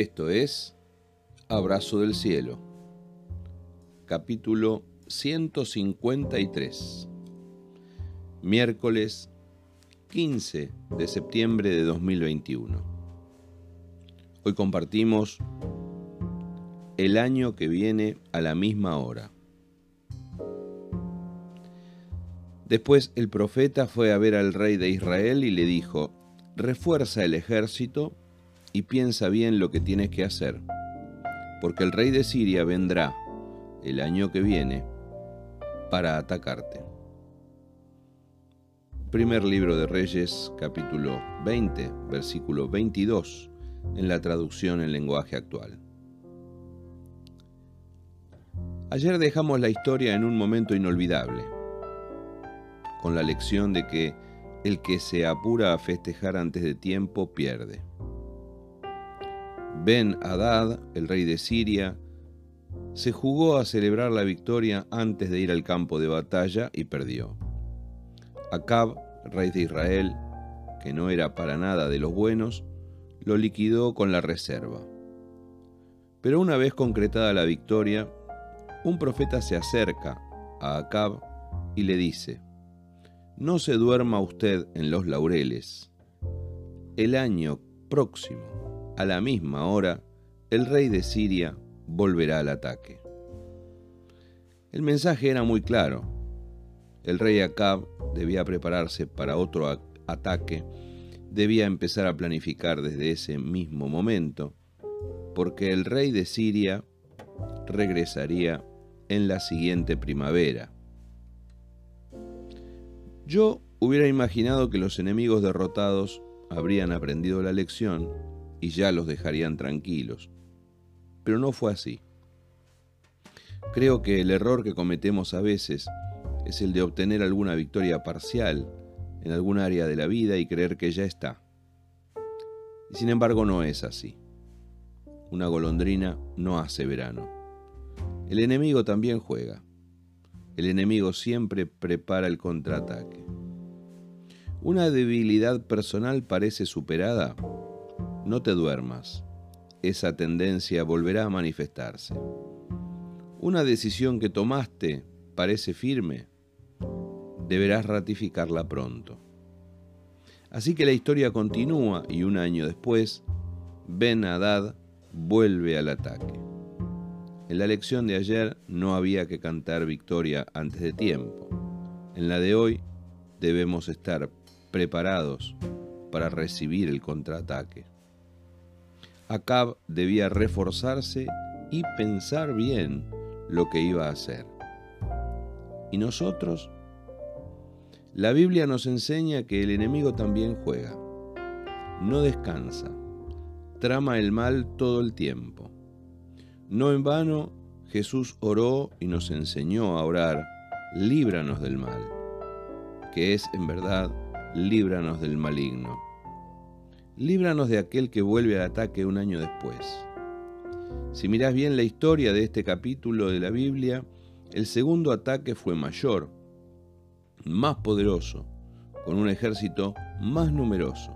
Esto es Abrazo del Cielo, capítulo 153, miércoles 15 de septiembre de 2021. Hoy compartimos el año que viene a la misma hora. Después el profeta fue a ver al rey de Israel y le dijo, refuerza el ejército y piensa bien lo que tienes que hacer, porque el rey de Siria vendrá el año que viene para atacarte. Primer libro de Reyes, capítulo 20, versículo 22, en la traducción en lenguaje actual. Ayer dejamos la historia en un momento inolvidable, con la lección de que el que se apura a festejar antes de tiempo pierde. Ben Hadad, el rey de Siria, se jugó a celebrar la victoria antes de ir al campo de batalla y perdió. Acab, rey de Israel, que no era para nada de los buenos, lo liquidó con la reserva. Pero una vez concretada la victoria, un profeta se acerca a Acab y le dice, No se duerma usted en los laureles. El año próximo a la misma hora, el rey de Siria volverá al ataque. El mensaje era muy claro. El rey Acab debía prepararse para otro ataque, debía empezar a planificar desde ese mismo momento, porque el rey de Siria regresaría en la siguiente primavera. Yo hubiera imaginado que los enemigos derrotados habrían aprendido la lección y ya los dejarían tranquilos. Pero no fue así. Creo que el error que cometemos a veces es el de obtener alguna victoria parcial en algún área de la vida y creer que ya está. Y sin embargo no es así. Una golondrina no hace verano. El enemigo también juega. El enemigo siempre prepara el contraataque. Una debilidad personal parece superada no te duermas. Esa tendencia volverá a manifestarse. Una decisión que tomaste parece firme. Deberás ratificarla pronto. Así que la historia continúa y un año después, Ben Hadad vuelve al ataque. En la lección de ayer no había que cantar victoria antes de tiempo. En la de hoy debemos estar preparados para recibir el contraataque. Acab debía reforzarse y pensar bien lo que iba a hacer. ¿Y nosotros? La Biblia nos enseña que el enemigo también juega. No descansa. Trama el mal todo el tiempo. No en vano Jesús oró y nos enseñó a orar, líbranos del mal, que es en verdad, líbranos del maligno líbranos de aquel que vuelve al ataque un año después. Si mirás bien la historia de este capítulo de la Biblia, el segundo ataque fue mayor, más poderoso, con un ejército más numeroso.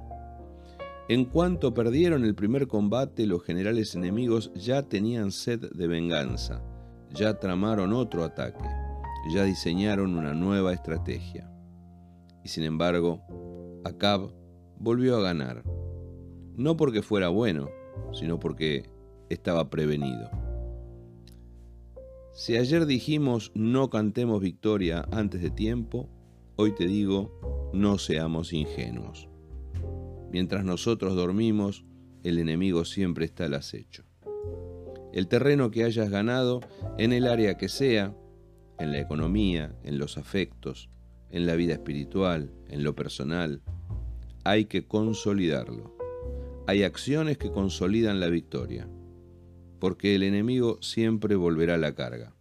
En cuanto perdieron el primer combate, los generales enemigos ya tenían sed de venganza, ya tramaron otro ataque, ya diseñaron una nueva estrategia. Y sin embargo, Acab volvió a ganar no porque fuera bueno, sino porque estaba prevenido. Si ayer dijimos no cantemos victoria antes de tiempo, hoy te digo, no seamos ingenuos. Mientras nosotros dormimos, el enemigo siempre está al acecho. El terreno que hayas ganado, en el área que sea, en la economía, en los afectos, en la vida espiritual, en lo personal, hay que consolidarlo hay acciones que consolidan la victoria, porque el enemigo siempre volverá a la carga.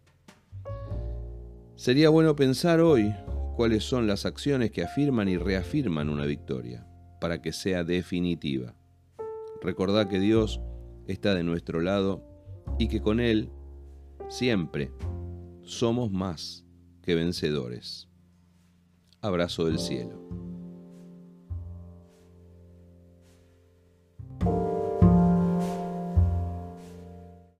Sería bueno pensar hoy cuáles son las acciones que afirman y reafirman una victoria, para que sea definitiva. Recordad que Dios está de nuestro lado y que con Él siempre somos más que vencedores. Abrazo del cielo.